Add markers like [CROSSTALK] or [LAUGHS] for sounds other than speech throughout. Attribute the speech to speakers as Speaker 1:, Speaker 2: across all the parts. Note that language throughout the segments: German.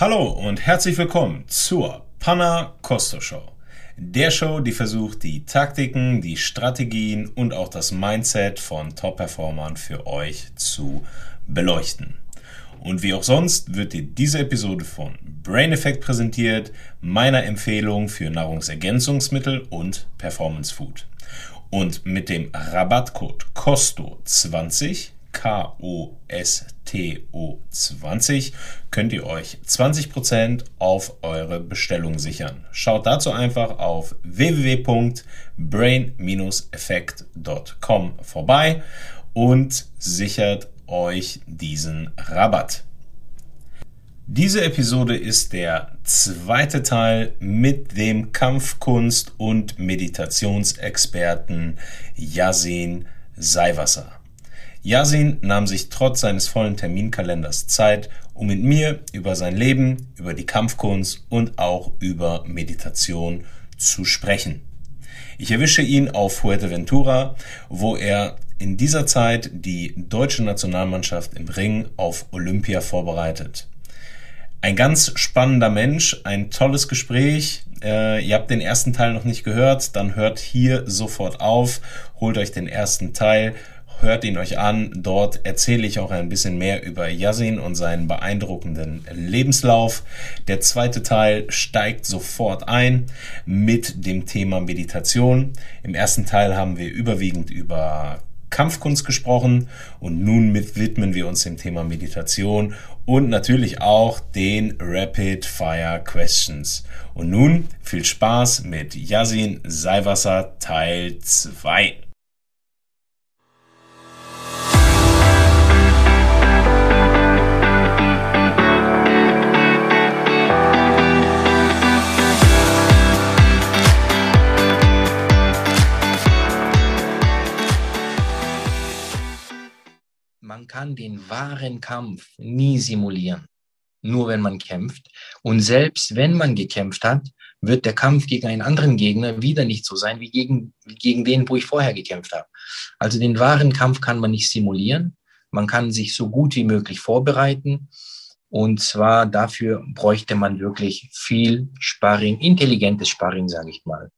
Speaker 1: Hallo und herzlich willkommen zur Panna Costo Show. Der Show, die versucht, die Taktiken, die Strategien und auch das Mindset von Top-Performern für euch zu beleuchten. Und wie auch sonst wird dir diese Episode von Brain Effect präsentiert, meiner Empfehlung für Nahrungsergänzungsmittel und Performance Food. Und mit dem Rabattcode COSTO20 K-O-S-T-O 20 könnt ihr euch 20% auf eure Bestellung sichern. Schaut dazu einfach auf www.brain-effekt.com vorbei und sichert euch diesen Rabatt. Diese Episode ist der zweite Teil mit dem Kampfkunst- und Meditationsexperten Yasin Seiwasser. Yasin nahm sich trotz seines vollen Terminkalenders Zeit, um mit mir über sein Leben, über die Kampfkunst und auch über Meditation zu sprechen. Ich erwische ihn auf Fuerteventura, wo er in dieser Zeit die deutsche Nationalmannschaft im Ring auf Olympia vorbereitet. Ein ganz spannender Mensch, ein tolles Gespräch. Äh, ihr habt den ersten Teil noch nicht gehört, dann hört hier sofort auf, holt euch den ersten Teil hört ihn euch an. Dort erzähle ich auch ein bisschen mehr über Yasin und seinen beeindruckenden Lebenslauf. Der zweite Teil steigt sofort ein mit dem Thema Meditation. Im ersten Teil haben wir überwiegend über Kampfkunst gesprochen und nun mit widmen wir uns dem Thema Meditation und natürlich auch den Rapid Fire Questions. Und nun viel Spaß mit Yasin Seiwasser Teil 2.
Speaker 2: kann den wahren Kampf nie simulieren, nur wenn man kämpft. Und selbst wenn man gekämpft hat, wird der Kampf gegen einen anderen Gegner wieder nicht so sein wie gegen, gegen den, wo ich vorher gekämpft habe. Also den wahren Kampf kann man nicht simulieren. Man kann sich so gut wie möglich vorbereiten. Und zwar dafür bräuchte man wirklich viel Sparring, intelligentes Sparring, sage ich mal.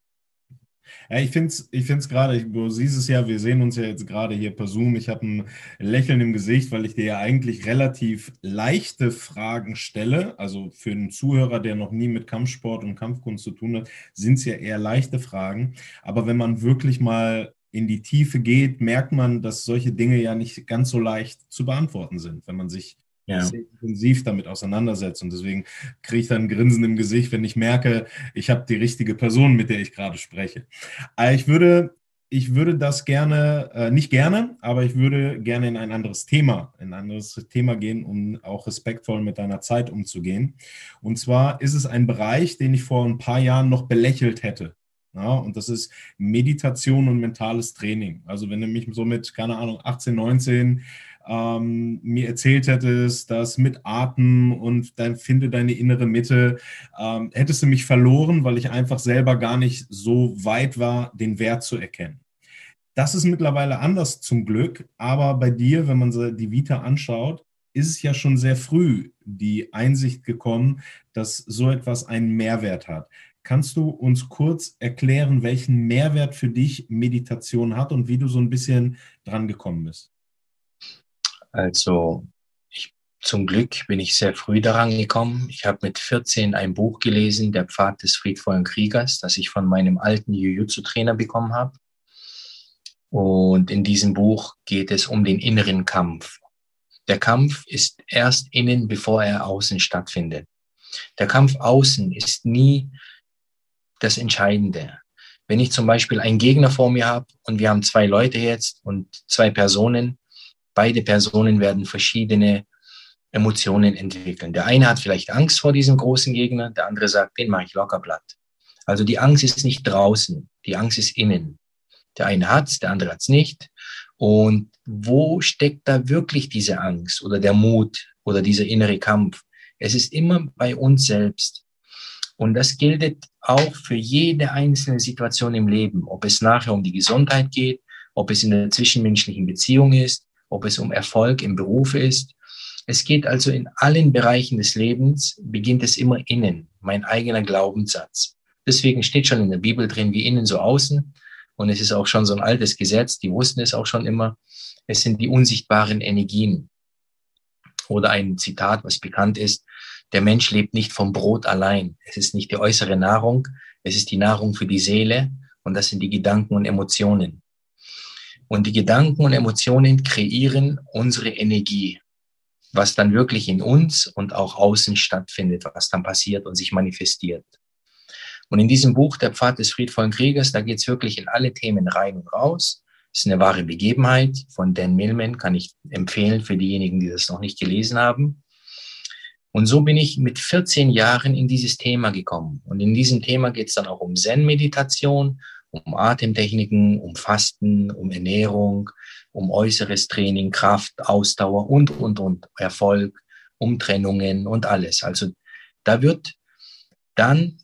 Speaker 1: Ja, ich finde es ich find's gerade, du siehst es ja, wir sehen uns ja jetzt gerade hier per Zoom. Ich habe ein Lächeln im Gesicht, weil ich dir ja eigentlich relativ leichte Fragen stelle. Also für einen Zuhörer, der noch nie mit Kampfsport und Kampfkunst zu tun hat, sind es ja eher leichte Fragen. Aber wenn man wirklich mal in die Tiefe geht, merkt man, dass solche Dinge ja nicht ganz so leicht zu beantworten sind, wenn man sich ja. sehr intensiv damit auseinandersetzt. Und deswegen kriege ich dann ein Grinsen im Gesicht, wenn ich merke, ich habe die richtige Person, mit der ich gerade spreche. Aber ich würde, ich würde das gerne, äh, nicht gerne, aber ich würde gerne in ein anderes Thema, in ein anderes Thema gehen, um auch respektvoll mit deiner Zeit umzugehen. Und zwar ist es ein Bereich, den ich vor ein paar Jahren noch belächelt hätte. Ja, und das ist Meditation und mentales Training. Also wenn du mich so mit, keine Ahnung, 18, 19 ähm, mir erzählt hättest, dass mit Atem und dann finde deine innere Mitte, ähm, hättest du mich verloren, weil ich einfach selber gar nicht so weit war, den Wert zu erkennen. Das ist mittlerweile anders zum Glück, aber bei dir, wenn man die Vita anschaut, ist es ja schon sehr früh die Einsicht gekommen, dass so etwas einen Mehrwert hat. Kannst du uns kurz erklären, welchen Mehrwert für dich Meditation hat und wie du so ein bisschen dran gekommen bist?
Speaker 2: Also ich, zum Glück bin ich sehr früh daran gekommen. Ich habe mit 14 ein Buch gelesen, Der Pfad des friedvollen Kriegers, das ich von meinem alten Jiu-Jitsu-Trainer bekommen habe. Und in diesem Buch geht es um den inneren Kampf. Der Kampf ist erst innen, bevor er außen stattfindet. Der Kampf außen ist nie das Entscheidende. Wenn ich zum Beispiel einen Gegner vor mir habe und wir haben zwei Leute jetzt und zwei Personen, beide Personen werden verschiedene Emotionen entwickeln. Der eine hat vielleicht Angst vor diesem großen Gegner, der andere sagt, den mache ich locker platt. Also die Angst ist nicht draußen, die Angst ist innen. Der eine hat's, der andere hat's nicht. Und wo steckt da wirklich diese Angst oder der Mut oder dieser innere Kampf? Es ist immer bei uns selbst. Und das gilt auch für jede einzelne Situation im Leben, ob es nachher um die Gesundheit geht, ob es in der zwischenmenschlichen Beziehung ist, ob es um Erfolg im Beruf ist, Es geht also in allen Bereichen des Lebens, beginnt es immer innen, mein eigener Glaubenssatz. Deswegen steht schon in der Bibel drin, wie innen so außen. Und es ist auch schon so ein altes Gesetz, die wussten es auch schon immer. Es sind die unsichtbaren Energien. Oder ein Zitat, was bekannt ist, der Mensch lebt nicht vom Brot allein. Es ist nicht die äußere Nahrung, es ist die Nahrung für die Seele und das sind die Gedanken und Emotionen. Und die Gedanken und Emotionen kreieren unsere Energie, was dann wirklich in uns und auch außen stattfindet, was dann passiert und sich manifestiert. Und in diesem Buch, Der Pfad des friedvollen Kriegers, da geht es wirklich in alle Themen rein und raus. Das ist eine wahre Begebenheit von Dan Millman, kann ich empfehlen für diejenigen, die das noch nicht gelesen haben. Und so bin ich mit 14 Jahren in dieses Thema gekommen. Und in diesem Thema geht es dann auch um Zen-Meditation, um Atemtechniken, um Fasten, um Ernährung, um äußeres Training, Kraft, Ausdauer und, und, und, Erfolg, um Trennungen und alles. Also da wird dann,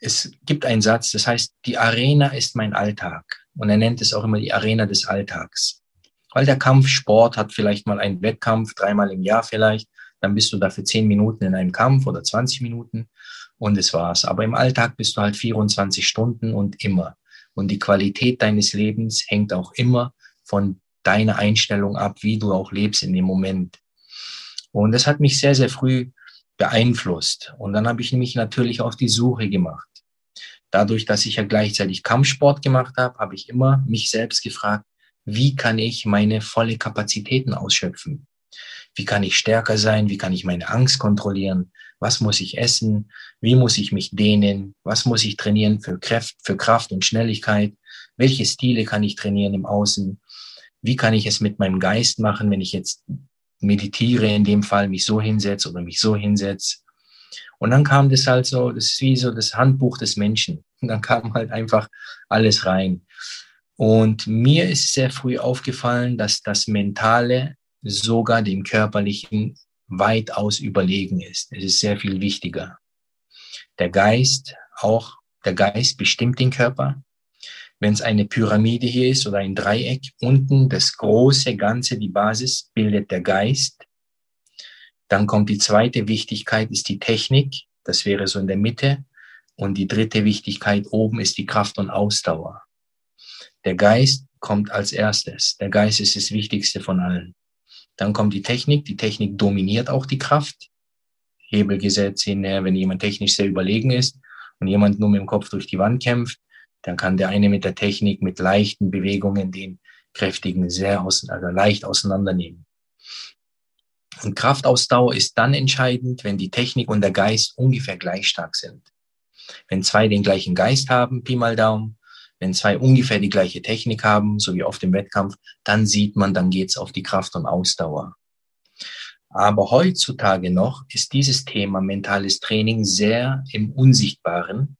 Speaker 2: es gibt einen Satz, das heißt, die Arena ist mein Alltag. Und er nennt es auch immer die Arena des Alltags. Weil der Kampfsport hat vielleicht mal einen Wettkampf, dreimal im Jahr vielleicht, dann bist du dafür zehn Minuten in einem Kampf oder 20 Minuten und es war's. Aber im Alltag bist du halt 24 Stunden und immer. Und die Qualität deines Lebens hängt auch immer von deiner Einstellung ab, wie du auch lebst in dem Moment. Und das hat mich sehr, sehr früh beeinflusst. Und dann habe ich mich natürlich auf die Suche gemacht. Dadurch, dass ich ja gleichzeitig Kampfsport gemacht habe, habe ich immer mich selbst gefragt, wie kann ich meine volle Kapazitäten ausschöpfen? Wie kann ich stärker sein? Wie kann ich meine Angst kontrollieren? Was muss ich essen? Wie muss ich mich dehnen? Was muss ich trainieren für Kraft, für Kraft und Schnelligkeit? Welche Stile kann ich trainieren im Außen? Wie kann ich es mit meinem Geist machen, wenn ich jetzt meditiere, in dem Fall mich so hinsetze oder mich so hinsetze? Und dann kam das halt so, das ist wie so das Handbuch des Menschen. Und [LAUGHS] dann kam halt einfach alles rein. Und mir ist sehr früh aufgefallen, dass das Mentale sogar dem körperlichen weitaus überlegen ist. Es ist sehr viel wichtiger. Der Geist, auch der Geist bestimmt den Körper. Wenn es eine Pyramide hier ist oder ein Dreieck, unten das große Ganze, die Basis, bildet der Geist. Dann kommt die zweite Wichtigkeit, ist die Technik. Das wäre so in der Mitte. Und die dritte Wichtigkeit oben ist die Kraft und Ausdauer. Der Geist kommt als erstes. Der Geist ist das Wichtigste von allen. Dann kommt die Technik. Die Technik dominiert auch die Kraft. Hebelgesetz hinher, wenn jemand technisch sehr überlegen ist und jemand nur mit dem Kopf durch die Wand kämpft, dann kann der eine mit der Technik, mit leichten Bewegungen den kräftigen sehr aus, also leicht auseinandernehmen. Und Kraftausdauer ist dann entscheidend, wenn die Technik und der Geist ungefähr gleich stark sind. Wenn zwei den gleichen Geist haben, Pi mal Daumen, wenn zwei ungefähr die gleiche Technik haben, so wie auf dem Wettkampf, dann sieht man, dann geht's auf die Kraft und Ausdauer. Aber heutzutage noch ist dieses Thema mentales Training sehr im Unsichtbaren,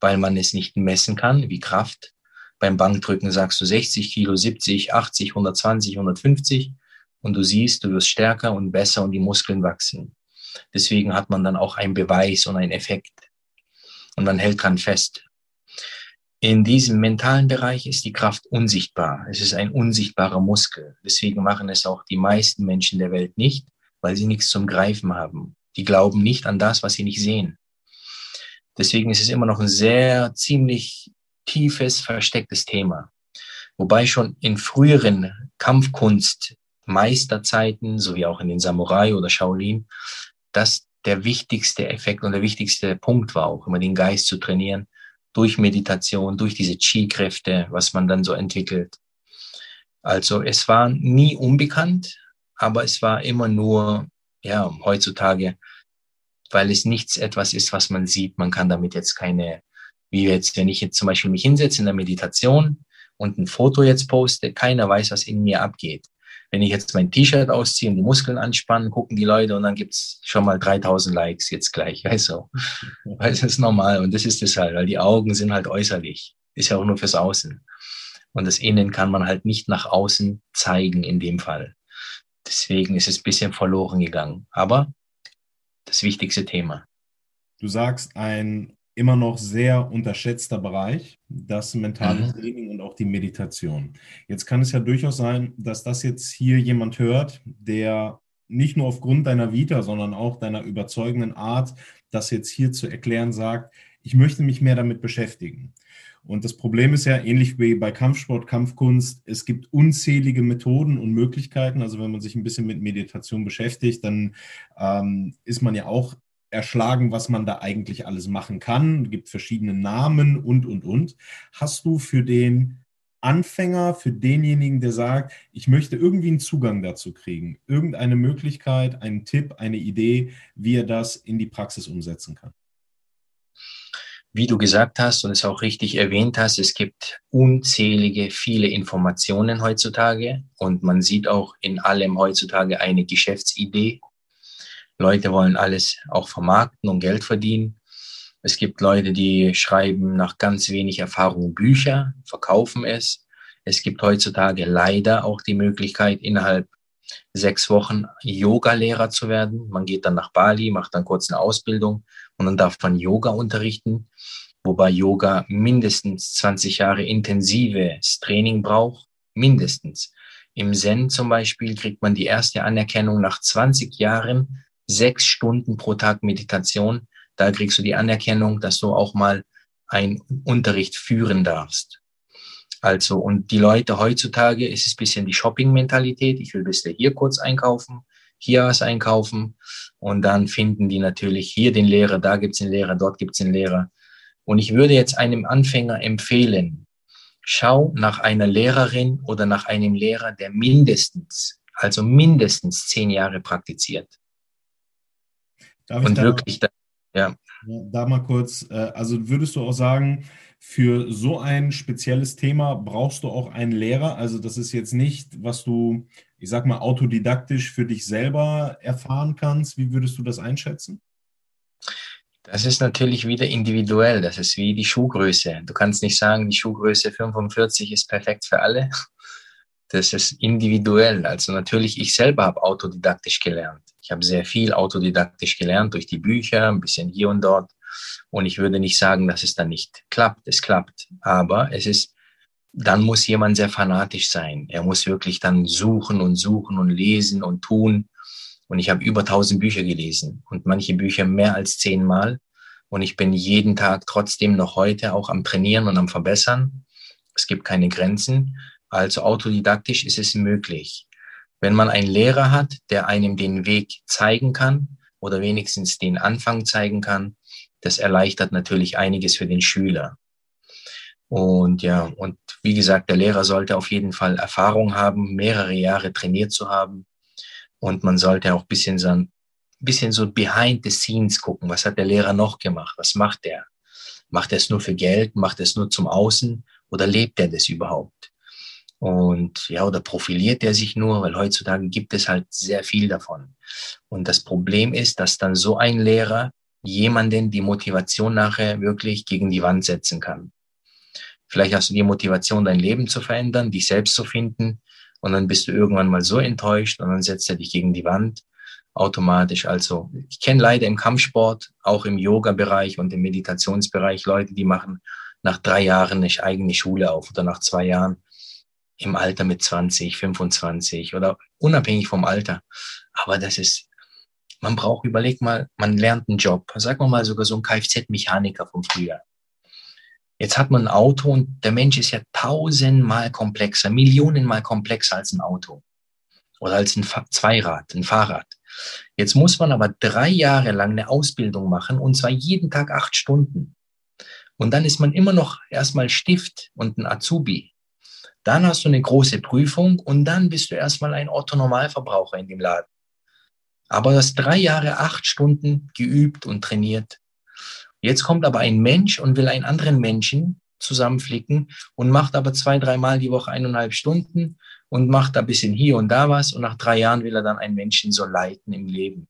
Speaker 2: weil man es nicht messen kann, wie Kraft. Beim Bankdrücken sagst du 60 Kilo, 70, 80, 120, 150 und du siehst, du wirst stärker und besser und die Muskeln wachsen. Deswegen hat man dann auch einen Beweis und einen Effekt. Und man hält dran fest. In diesem mentalen Bereich ist die Kraft unsichtbar. Es ist ein unsichtbarer Muskel. Deswegen machen es auch die meisten Menschen der Welt nicht, weil sie nichts zum Greifen haben. Die glauben nicht an das, was sie nicht sehen. Deswegen ist es immer noch ein sehr ziemlich tiefes, verstecktes Thema. Wobei schon in früheren Kampfkunst Meisterzeiten, sowie auch in den Samurai oder Shaolin, das der wichtigste Effekt und der wichtigste Punkt war auch, immer den Geist zu trainieren, durch Meditation, durch diese Chi-Kräfte, was man dann so entwickelt. Also es war nie unbekannt, aber es war immer nur, ja, heutzutage, weil es nichts etwas ist, was man sieht. Man kann damit jetzt keine, wie jetzt, wenn ich jetzt zum Beispiel mich hinsetze in der Meditation und ein Foto jetzt poste, keiner weiß, was in mir abgeht. Wenn ich jetzt mein T-Shirt ausziehe und die Muskeln anspannen, gucken die Leute und dann gibt's schon mal 3000 Likes jetzt gleich. Weißt du? [LAUGHS] Weil das ist normal und das ist es halt, weil die Augen sind halt äußerlich. Ist ja auch nur fürs Außen. Und das Innen kann man halt nicht nach außen zeigen in dem Fall. Deswegen ist es ein bisschen verloren gegangen. Aber das wichtigste Thema.
Speaker 1: Du sagst ein immer noch sehr unterschätzter Bereich, das mentale mhm. Training und auch die Meditation. Jetzt kann es ja durchaus sein, dass das jetzt hier jemand hört, der nicht nur aufgrund deiner Vita, sondern auch deiner überzeugenden Art, das jetzt hier zu erklären, sagt, ich möchte mich mehr damit beschäftigen. Und das Problem ist ja, ähnlich wie bei Kampfsport, Kampfkunst, es gibt unzählige Methoden und Möglichkeiten. Also wenn man sich ein bisschen mit Meditation beschäftigt, dann ähm, ist man ja auch erschlagen, was man da eigentlich alles machen kann. Es gibt verschiedene Namen und, und, und. Hast du für den Anfänger, für denjenigen, der sagt, ich möchte irgendwie einen Zugang dazu kriegen, irgendeine Möglichkeit, einen Tipp, eine Idee, wie er das in die Praxis umsetzen kann?
Speaker 2: Wie du gesagt hast und es auch richtig erwähnt hast, es gibt unzählige, viele Informationen heutzutage und man sieht auch in allem heutzutage eine Geschäftsidee. Leute wollen alles auch vermarkten und Geld verdienen. Es gibt Leute, die schreiben nach ganz wenig Erfahrung Bücher, verkaufen es. Es gibt heutzutage leider auch die Möglichkeit, innerhalb sechs Wochen Yoga-Lehrer zu werden. Man geht dann nach Bali, macht dann kurz eine Ausbildung und dann darf man Yoga unterrichten, wobei Yoga mindestens 20 Jahre intensives Training braucht. Mindestens. Im Zen zum Beispiel kriegt man die erste Anerkennung nach 20 Jahren, sechs Stunden pro Tag Meditation da kriegst du die Anerkennung, dass du auch mal einen Unterricht führen darfst. Also, und die Leute heutzutage ist es bisschen die Shopping-Mentalität. Ich will bis hier kurz einkaufen, hier was einkaufen. Und dann finden die natürlich hier den Lehrer, da gibt's den Lehrer, dort gibt's den Lehrer. Und ich würde jetzt einem Anfänger empfehlen, schau nach einer Lehrerin oder nach einem Lehrer, der mindestens, also mindestens zehn Jahre praktiziert.
Speaker 1: Darf und wirklich ja. Da mal kurz, äh, also würdest du auch sagen, für so ein spezielles Thema brauchst du auch einen Lehrer? Also das ist jetzt nicht, was du, ich sag mal, autodidaktisch für dich selber erfahren kannst. Wie würdest du das einschätzen?
Speaker 2: Das ist natürlich wieder individuell. Das ist wie die Schuhgröße. Du kannst nicht sagen, die Schuhgröße 45 ist perfekt für alle. Das ist individuell. Also natürlich, ich selber habe autodidaktisch gelernt. Ich habe sehr viel autodidaktisch gelernt durch die Bücher, ein bisschen hier und dort. Und ich würde nicht sagen, dass es dann nicht klappt. Es klappt. Aber es ist, dann muss jemand sehr fanatisch sein. Er muss wirklich dann suchen und suchen und lesen und tun. Und ich habe über tausend Bücher gelesen und manche Bücher mehr als zehnmal. Und ich bin jeden Tag trotzdem noch heute auch am Trainieren und am Verbessern. Es gibt keine Grenzen. Also autodidaktisch ist es möglich. Wenn man einen Lehrer hat, der einem den Weg zeigen kann oder wenigstens den Anfang zeigen kann, das erleichtert natürlich einiges für den Schüler. Und ja, und wie gesagt, der Lehrer sollte auf jeden Fall Erfahrung haben, mehrere Jahre trainiert zu haben. Und man sollte auch bisschen so, ein bisschen so behind the scenes gucken. Was hat der Lehrer noch gemacht? Was macht er? Macht er es nur für Geld? Macht er es nur zum Außen? Oder lebt er das überhaupt? Und ja, oder profiliert er sich nur, weil heutzutage gibt es halt sehr viel davon. Und das Problem ist, dass dann so ein Lehrer jemanden die Motivation nachher wirklich gegen die Wand setzen kann. Vielleicht hast du die Motivation, dein Leben zu verändern, dich selbst zu finden, und dann bist du irgendwann mal so enttäuscht und dann setzt er dich gegen die Wand automatisch. Also ich kenne leider im Kampfsport, auch im Yoga-Bereich und im Meditationsbereich Leute, die machen nach drei Jahren eine eigene Schule auf oder nach zwei Jahren im Alter mit 20, 25 oder unabhängig vom Alter. Aber das ist, man braucht, überleg mal, man lernt einen Job. Sagen wir mal sogar so ein Kfz-Mechaniker vom Frühjahr. Jetzt hat man ein Auto und der Mensch ist ja tausendmal komplexer, millionenmal komplexer als ein Auto oder als ein Zweirad, ein Fahrrad. Jetzt muss man aber drei Jahre lang eine Ausbildung machen und zwar jeden Tag acht Stunden. Und dann ist man immer noch erstmal Stift und ein Azubi. Dann hast du eine große Prüfung und dann bist du erstmal ein Otto-Normalverbraucher in dem Laden. Aber du hast drei Jahre, acht Stunden geübt und trainiert. Jetzt kommt aber ein Mensch und will einen anderen Menschen zusammenflicken und macht aber zwei, dreimal die Woche eineinhalb Stunden und macht da ein bisschen hier und da was und nach drei Jahren will er dann einen Menschen so leiten im Leben.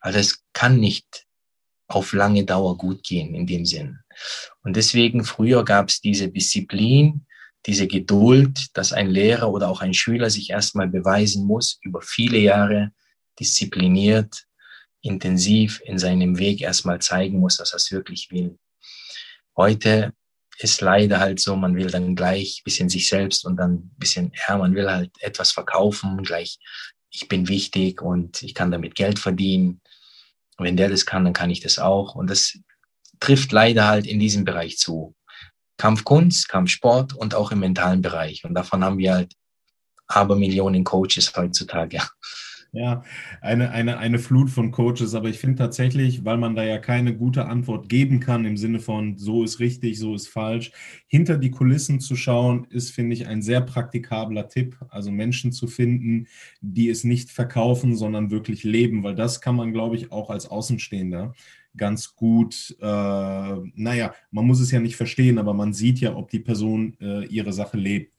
Speaker 2: Also es kann nicht auf lange Dauer gut gehen in dem Sinn. Und deswegen früher gab es diese Disziplin, diese Geduld, dass ein Lehrer oder auch ein Schüler sich erstmal beweisen muss, über viele Jahre diszipliniert, intensiv in seinem Weg erstmal zeigen muss, dass er es wirklich will. Heute ist leider halt so, man will dann gleich bisschen sich selbst und dann bisschen, ja, man will halt etwas verkaufen, gleich ich bin wichtig und ich kann damit Geld verdienen. wenn der das kann, dann kann ich das auch. Und das trifft leider halt in diesem Bereich zu. Kampfkunst, Kampfsport und auch im mentalen Bereich. Und davon haben wir halt aber Millionen Coaches heutzutage.
Speaker 1: Ja, eine, eine, eine Flut von Coaches, aber ich finde tatsächlich, weil man da ja keine gute Antwort geben kann im Sinne von so ist richtig, so ist falsch, hinter die Kulissen zu schauen, ist, finde ich, ein sehr praktikabler Tipp. Also Menschen zu finden, die es nicht verkaufen, sondern wirklich leben, weil das kann man, glaube ich, auch als Außenstehender ganz gut, äh, naja, man muss es ja nicht verstehen, aber man sieht ja, ob die Person äh, ihre Sache lebt.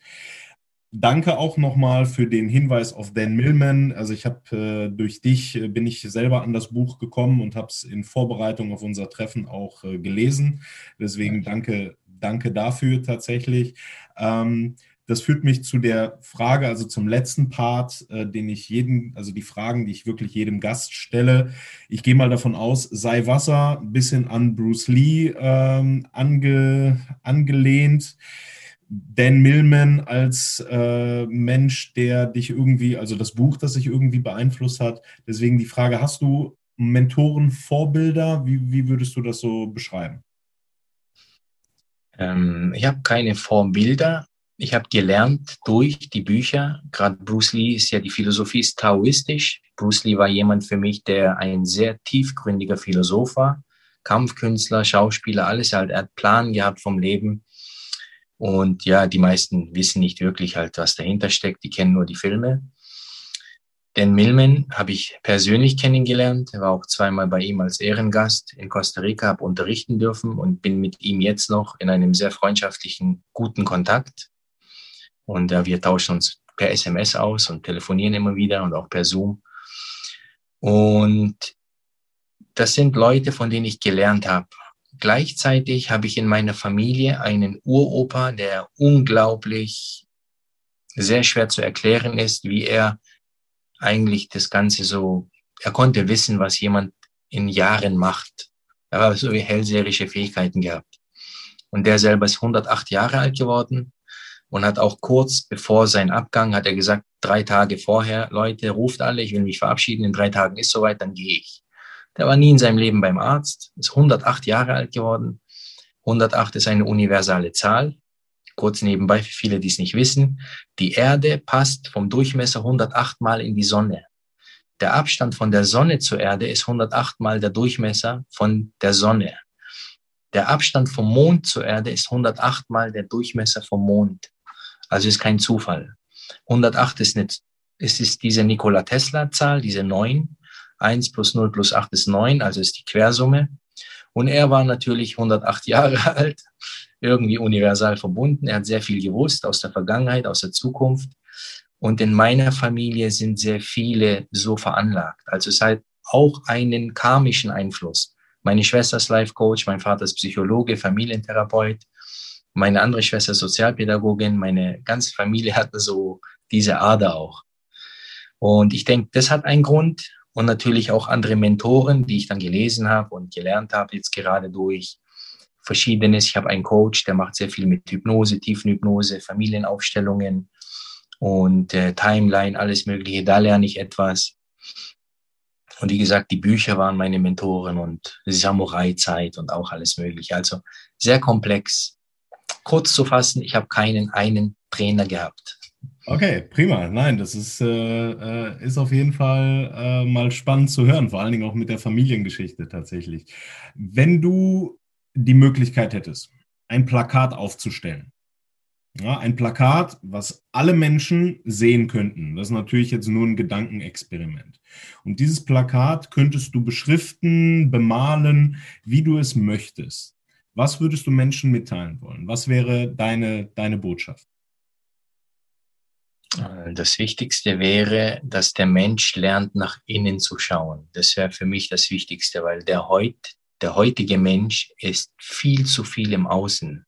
Speaker 1: Danke auch nochmal für den Hinweis auf Dan Millman. Also ich habe äh, durch dich äh, bin ich selber an das Buch gekommen und habe es in Vorbereitung auf unser Treffen auch äh, gelesen. Deswegen danke, danke dafür tatsächlich. Ähm, das führt mich zu der Frage, also zum letzten Part, äh, den ich jeden, also die Fragen, die ich wirklich jedem Gast stelle. Ich gehe mal davon aus, sei Wasser, ein bisschen an Bruce Lee ähm, ange, angelehnt. Dan Millman als äh, Mensch, der dich irgendwie, also das Buch, das sich irgendwie beeinflusst hat. Deswegen die Frage, hast du Mentoren, Vorbilder? Wie, wie würdest du das so beschreiben?
Speaker 2: Ähm, ich habe keine Vorbilder. Ich habe gelernt durch die Bücher. Gerade Bruce Lee ist ja die Philosophie ist taoistisch. Bruce Lee war jemand für mich, der ein sehr tiefgründiger Philosoph war. Kampfkünstler, Schauspieler, alles halt. Er hat Plan gehabt vom Leben und ja, die meisten wissen nicht wirklich halt, was dahinter steckt. Die kennen nur die Filme. Den Millman habe ich persönlich kennengelernt. Er war auch zweimal bei ihm als Ehrengast in Costa Rica, habe unterrichten dürfen und bin mit ihm jetzt noch in einem sehr freundschaftlichen, guten Kontakt. Und äh, wir tauschen uns per SMS aus und telefonieren immer wieder und auch per Zoom. Und das sind Leute, von denen ich gelernt habe. Gleichzeitig habe ich in meiner Familie einen Uropa, der unglaublich sehr schwer zu erklären ist, wie er eigentlich das Ganze so, er konnte wissen, was jemand in Jahren macht. Er hat so wie hellseherische Fähigkeiten gehabt. Und der selber ist 108 Jahre alt geworden und hat auch kurz bevor sein Abgang, hat er gesagt, drei Tage vorher, Leute, ruft alle, ich will mich verabschieden, in drei Tagen ist soweit, dann gehe ich. Der war nie in seinem Leben beim Arzt, ist 108 Jahre alt geworden. 108 ist eine universale Zahl. Kurz nebenbei, für viele, die es nicht wissen, die Erde passt vom Durchmesser 108 Mal in die Sonne. Der Abstand von der Sonne zur Erde ist 108 Mal der Durchmesser von der Sonne. Der Abstand vom Mond zur Erde ist 108 Mal der Durchmesser vom Mond. Also ist kein Zufall. 108 ist nicht, es ist diese Nikola Tesla Zahl, diese 9. 1 plus 0 plus 8 ist 9, also ist die Quersumme. Und er war natürlich 108 [LAUGHS] Jahre alt, irgendwie universal verbunden. Er hat sehr viel gewusst aus der Vergangenheit, aus der Zukunft. Und in meiner Familie sind sehr viele so veranlagt. Also es hat auch einen karmischen Einfluss. Meine Schwester ist Life Coach, mein Vater ist Psychologe, Familientherapeut, meine andere Schwester Sozialpädagogin, meine ganze Familie hat so diese Ader auch. Und ich denke, das hat einen Grund und natürlich auch andere Mentoren, die ich dann gelesen habe und gelernt habe, jetzt gerade durch verschiedenes. Ich habe einen Coach, der macht sehr viel mit Hypnose, Tiefenhypnose, Familienaufstellungen und äh, Timeline, alles Mögliche. Da lerne ich etwas. Und wie gesagt, die Bücher waren meine Mentoren und Samurai-Zeit und auch alles Mögliche. Also sehr komplex. Kurz zu fassen, ich habe keinen einen Trainer gehabt.
Speaker 1: Okay, prima. Nein, das ist, äh, äh, ist auf jeden Fall äh, mal spannend zu hören, vor allen Dingen auch mit der Familiengeschichte tatsächlich. Wenn du die Möglichkeit hättest, ein Plakat aufzustellen, ja, ein Plakat, was alle Menschen sehen könnten. Das ist natürlich jetzt nur ein Gedankenexperiment. Und dieses Plakat könntest du beschriften, bemalen, wie du es möchtest. Was würdest du Menschen mitteilen wollen? Was wäre deine, deine Botschaft?
Speaker 2: Äh, das Wichtigste wäre, dass der Mensch lernt, nach innen zu schauen. Das wäre für mich das Wichtigste, weil der, heut, der heutige Mensch ist viel zu viel im Außen.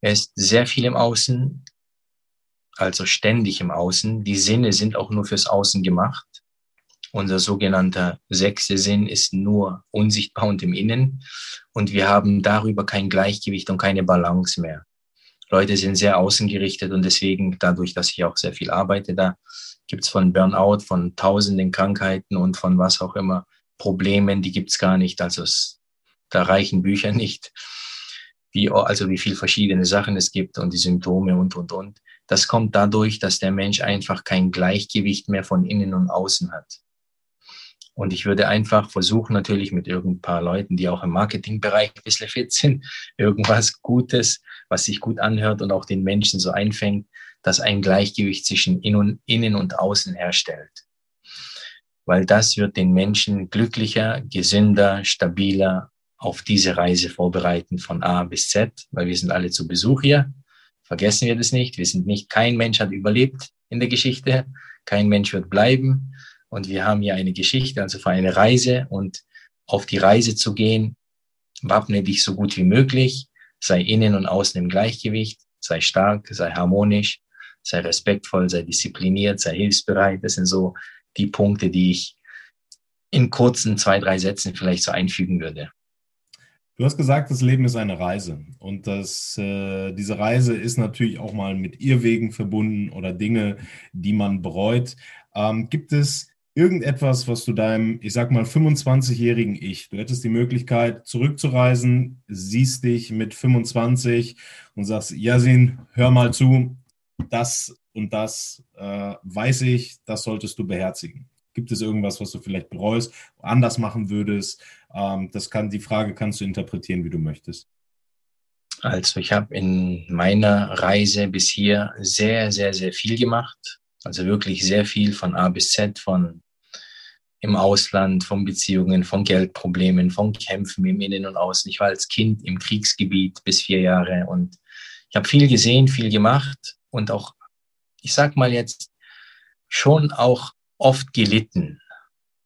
Speaker 2: Er ist sehr viel im Außen, also ständig im Außen. Die Sinne sind auch nur fürs Außen gemacht. Unser sogenannter sechste Sinn ist nur unsichtbar und im Innen. Und wir haben darüber kein Gleichgewicht und keine Balance mehr. Leute sind sehr außengerichtet und deswegen, dadurch, dass ich auch sehr viel arbeite, da gibt es von Burnout, von tausenden Krankheiten und von was auch immer Problemen, die gibt es gar nicht. Also es, da reichen Bücher nicht, wie, also wie viel verschiedene Sachen es gibt und die Symptome und, und, und. Das kommt dadurch, dass der Mensch einfach kein Gleichgewicht mehr von innen und außen hat. Und ich würde einfach versuchen, natürlich mit irgendein paar Leuten, die auch im Marketingbereich ein bisschen fit sind, [LAUGHS] irgendwas Gutes, was sich gut anhört und auch den Menschen so einfängt, das ein Gleichgewicht zwischen innen und außen herstellt. Weil das wird den Menschen glücklicher, gesünder, stabiler auf diese Reise vorbereiten von A bis Z, weil wir sind alle zu Besuch hier. Vergessen wir das nicht. Wir sind nicht, kein Mensch hat überlebt in der Geschichte. Kein Mensch wird bleiben. Und wir haben hier eine Geschichte, also für eine Reise und auf die Reise zu gehen, wappne dich so gut wie möglich, sei innen und außen im Gleichgewicht, sei stark, sei harmonisch, sei respektvoll, sei diszipliniert, sei hilfsbereit. Das sind so die Punkte, die ich in kurzen zwei, drei Sätzen vielleicht so einfügen würde.
Speaker 1: Du hast gesagt, das Leben ist eine Reise und das, äh, diese Reise ist natürlich auch mal mit Irrwegen verbunden oder Dinge, die man bereut. Ähm, gibt es irgendetwas, was du deinem, ich sag mal, 25-jährigen Ich, du hättest die Möglichkeit zurückzureisen, siehst dich mit 25 und sagst, Yasin, hör mal zu, das und das äh, weiß ich, das solltest du beherzigen. Gibt es irgendwas, was du vielleicht bereust, anders machen würdest? Ähm, das kann, die Frage kannst du interpretieren, wie du möchtest.
Speaker 2: Also ich habe in meiner Reise bis hier sehr, sehr, sehr viel gemacht. Also wirklich sehr viel von A bis Z, von im Ausland, von Beziehungen, von Geldproblemen, von Kämpfen im Innen und Außen. Ich war als Kind im Kriegsgebiet bis vier Jahre und ich habe viel gesehen, viel gemacht und auch, ich sag mal jetzt, schon auch oft gelitten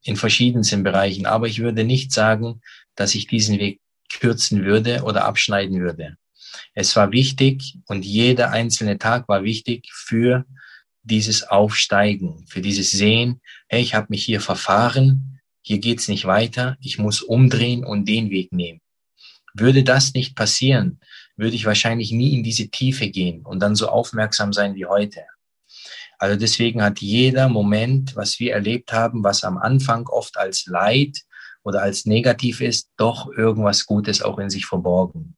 Speaker 2: in verschiedensten Bereichen. Aber ich würde nicht sagen, dass ich diesen Weg kürzen würde oder abschneiden würde. Es war wichtig und jeder einzelne Tag war wichtig für dieses Aufsteigen, für dieses Sehen, hey, ich habe mich hier verfahren, hier geht's nicht weiter, ich muss umdrehen und den Weg nehmen. Würde das nicht passieren, würde ich wahrscheinlich nie in diese Tiefe gehen und dann so aufmerksam sein wie heute. Also deswegen hat jeder Moment, was wir erlebt haben, was am Anfang oft als Leid oder als negativ ist, doch irgendwas Gutes auch in sich verborgen.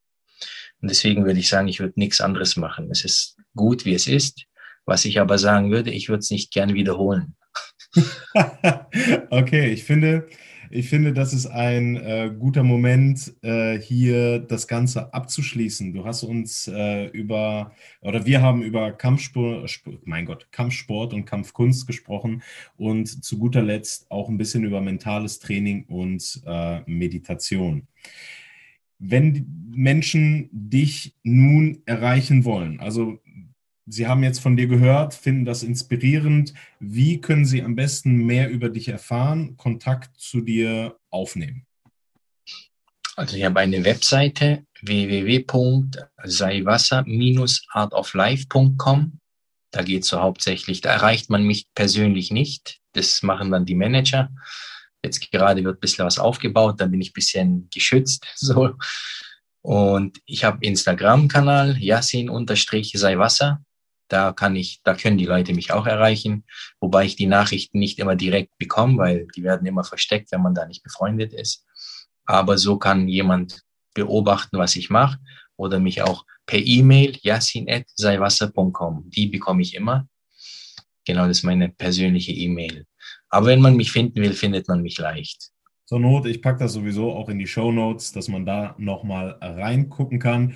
Speaker 2: Und deswegen würde ich sagen, ich würde nichts anderes machen. Es ist gut, wie es ist. Was ich aber sagen würde, ich würde es nicht gern wiederholen. [LAUGHS]
Speaker 1: okay, ich finde, ich finde, das ist ein äh, guter Moment, äh, hier das Ganze abzuschließen. Du hast uns äh, über, oder wir haben über Kampfsport, mein Gott, Kampfsport und Kampfkunst gesprochen und zu guter Letzt auch ein bisschen über mentales Training und äh, Meditation. Wenn Menschen dich nun erreichen wollen, also Sie haben jetzt von dir gehört, finden das inspirierend. Wie können Sie am besten mehr über dich erfahren, Kontakt zu dir aufnehmen?
Speaker 2: Also ich habe eine Webseite www.seiwasser-artoflife.com. Da geht es so hauptsächlich, da erreicht man mich persönlich nicht. Das machen dann die Manager. Jetzt gerade wird ein bisschen was aufgebaut, da bin ich ein bisschen geschützt. [LAUGHS] So. Und ich habe Instagram-Kanal, Yasin-Seiwasser. Da kann ich, da können die Leute mich auch erreichen, wobei ich die Nachrichten nicht immer direkt bekomme, weil die werden immer versteckt, wenn man da nicht befreundet ist. Aber so kann jemand beobachten, was ich mache oder mich auch per E-Mail yasin.seiwasser.com. Die bekomme ich immer. Genau, das ist meine persönliche E-Mail. Aber wenn man mich finden will, findet man mich leicht.
Speaker 1: Zur Not, ich packe das sowieso auch in die Show Notes, dass man da nochmal reingucken kann.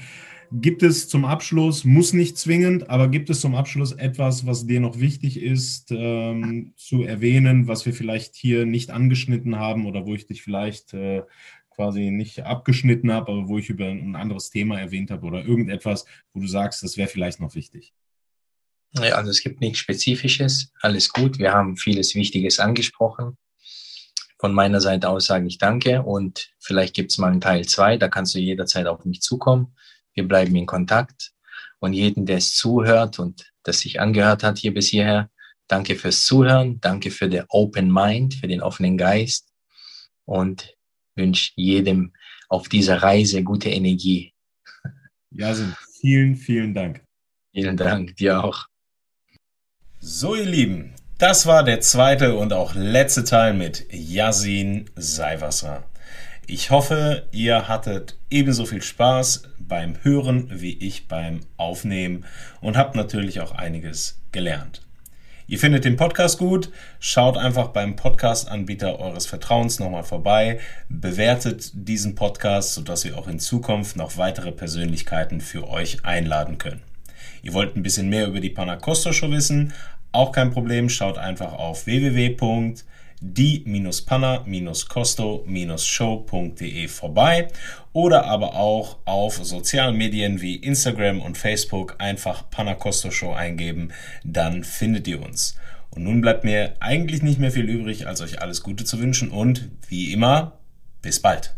Speaker 1: Gibt es zum Abschluss, muss nicht zwingend, aber gibt es zum Abschluss etwas, was dir noch wichtig ist ähm, zu erwähnen, was wir vielleicht hier nicht angeschnitten haben oder wo ich dich vielleicht äh, quasi nicht abgeschnitten habe, aber wo ich über ein anderes Thema erwähnt habe oder irgendetwas, wo du sagst, das wäre vielleicht noch wichtig?
Speaker 2: Ja, also es gibt nichts Spezifisches, alles gut. Wir haben vieles Wichtiges angesprochen. Von meiner Seite aus sage ich danke und vielleicht gibt es mal einen Teil zwei, da kannst du jederzeit auf mich zukommen. Wir bleiben in Kontakt. Und jeden, der es zuhört und das sich angehört hat hier bis hierher, danke fürs Zuhören, danke für den Open Mind, für den offenen Geist und wünsche jedem auf dieser Reise gute Energie.
Speaker 1: Ja, vielen, vielen Dank.
Speaker 2: Vielen Dank, dir auch.
Speaker 1: So, ihr Lieben, das war der zweite und auch letzte Teil mit Yasin Seiwasser. Ich hoffe, ihr hattet ebenso viel Spaß beim Hören wie ich beim Aufnehmen und habt natürlich auch einiges gelernt. Ihr findet den Podcast gut, schaut einfach beim Podcast-Anbieter eures Vertrauens nochmal vorbei, bewertet diesen Podcast, sodass wir auch in Zukunft noch weitere Persönlichkeiten für euch einladen können. Ihr wollt ein bisschen mehr über die Panacosto Show wissen, auch kein Problem, schaut einfach auf www.die-panna-costo-show.de vorbei oder aber auch auf sozialen Medien wie Instagram und Facebook einfach Panacosto Show eingeben, dann findet ihr uns. Und nun bleibt mir eigentlich nicht mehr viel übrig, als euch alles Gute zu wünschen und wie immer, bis bald.